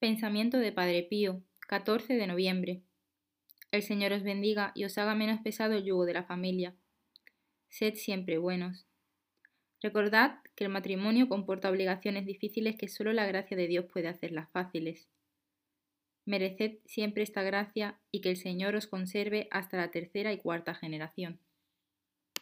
Pensamiento de Padre Pío, 14 de noviembre. El Señor os bendiga y os haga menos pesado el yugo de la familia. Sed siempre buenos. Recordad que el matrimonio comporta obligaciones difíciles que solo la gracia de Dios puede hacerlas fáciles. Mereced siempre esta gracia y que el Señor os conserve hasta la tercera y cuarta generación.